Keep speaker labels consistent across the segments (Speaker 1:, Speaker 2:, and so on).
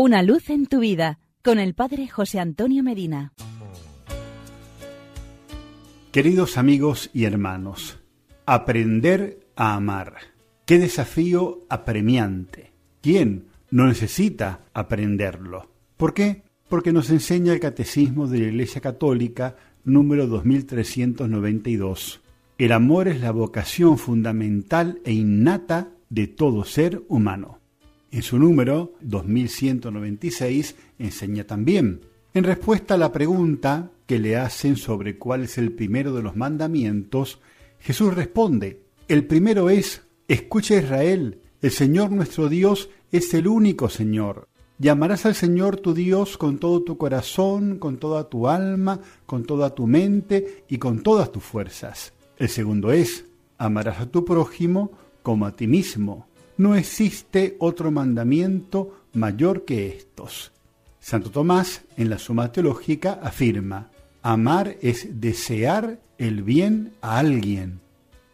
Speaker 1: Una luz en tu vida con el Padre José Antonio Medina.
Speaker 2: Queridos amigos y hermanos, aprender a amar. Qué desafío apremiante. ¿Quién no necesita aprenderlo? ¿Por qué? Porque nos enseña el Catecismo de la Iglesia Católica número 2392. El amor es la vocación fundamental e innata de todo ser humano. En su número 2196 enseña también, en respuesta a la pregunta que le hacen sobre cuál es el primero de los mandamientos, Jesús responde, el primero es, escucha Israel, el Señor nuestro Dios es el único Señor. Llamarás al Señor tu Dios con todo tu corazón, con toda tu alma, con toda tu mente y con todas tus fuerzas. El segundo es, amarás a tu prójimo como a ti mismo. No existe otro mandamiento mayor que estos. Santo Tomás, en la Suma Teológica, afirma, amar es desear el bien a alguien.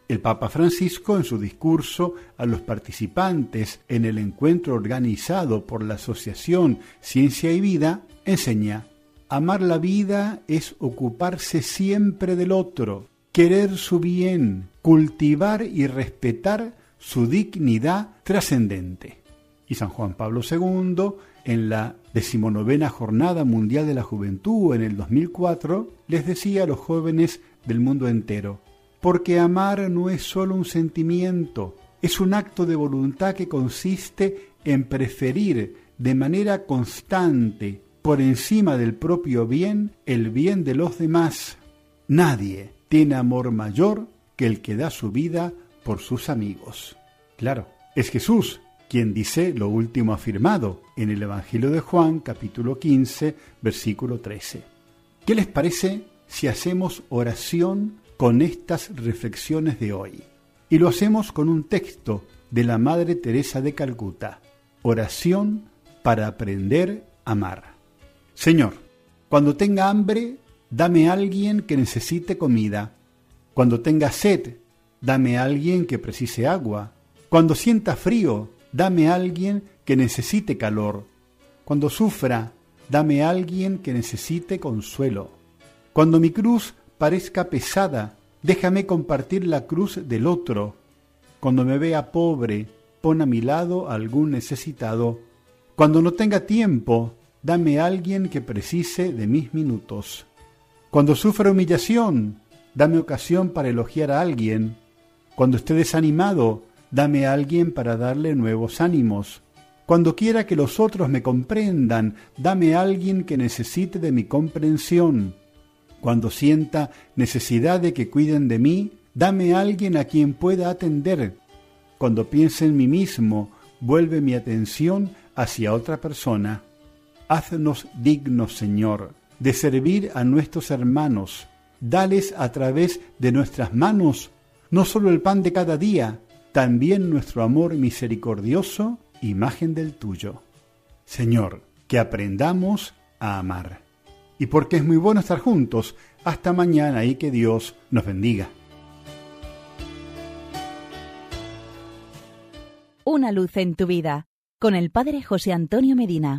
Speaker 2: El Papa Francisco, en su discurso a los participantes en el encuentro organizado por la Asociación Ciencia y Vida, enseña, amar la vida es ocuparse siempre del otro, querer su bien, cultivar y respetar su dignidad trascendente. Y San Juan Pablo II, en la decimonovena Jornada Mundial de la Juventud en el 2004, les decía a los jóvenes del mundo entero, porque amar no es solo un sentimiento, es un acto de voluntad que consiste en preferir de manera constante, por encima del propio bien, el bien de los demás. Nadie tiene amor mayor que el que da su vida por sus amigos. Claro, es Jesús quien dice lo último afirmado en el Evangelio de Juan capítulo 15 versículo 13. ¿Qué les parece si hacemos oración con estas reflexiones de hoy? Y lo hacemos con un texto de la Madre Teresa de Calcuta, oración para aprender a amar. Señor, cuando tenga hambre, dame a alguien que necesite comida. Cuando tenga sed, dame a alguien que precise agua. Cuando sienta frío, dame a alguien que necesite calor. Cuando sufra, dame a alguien que necesite consuelo. Cuando mi cruz parezca pesada, déjame compartir la cruz del otro. Cuando me vea pobre, pon a mi lado algún necesitado. Cuando no tenga tiempo, dame a alguien que precise de mis minutos. Cuando sufra humillación, dame ocasión para elogiar a alguien. Cuando esté desanimado, dame a alguien para darle nuevos ánimos. Cuando quiera que los otros me comprendan, dame a alguien que necesite de mi comprensión. Cuando sienta necesidad de que cuiden de mí, dame a alguien a quien pueda atender. Cuando piense en mí mismo, vuelve mi atención hacia otra persona. Haznos dignos, Señor de servir a nuestros hermanos. Dales a través de nuestras manos no solo el pan de cada día, también nuestro amor misericordioso, imagen del tuyo. Señor, que aprendamos a amar. Y porque es muy bueno estar juntos, hasta mañana y que Dios nos bendiga.
Speaker 1: Una luz en tu vida, con el Padre José Antonio Medina.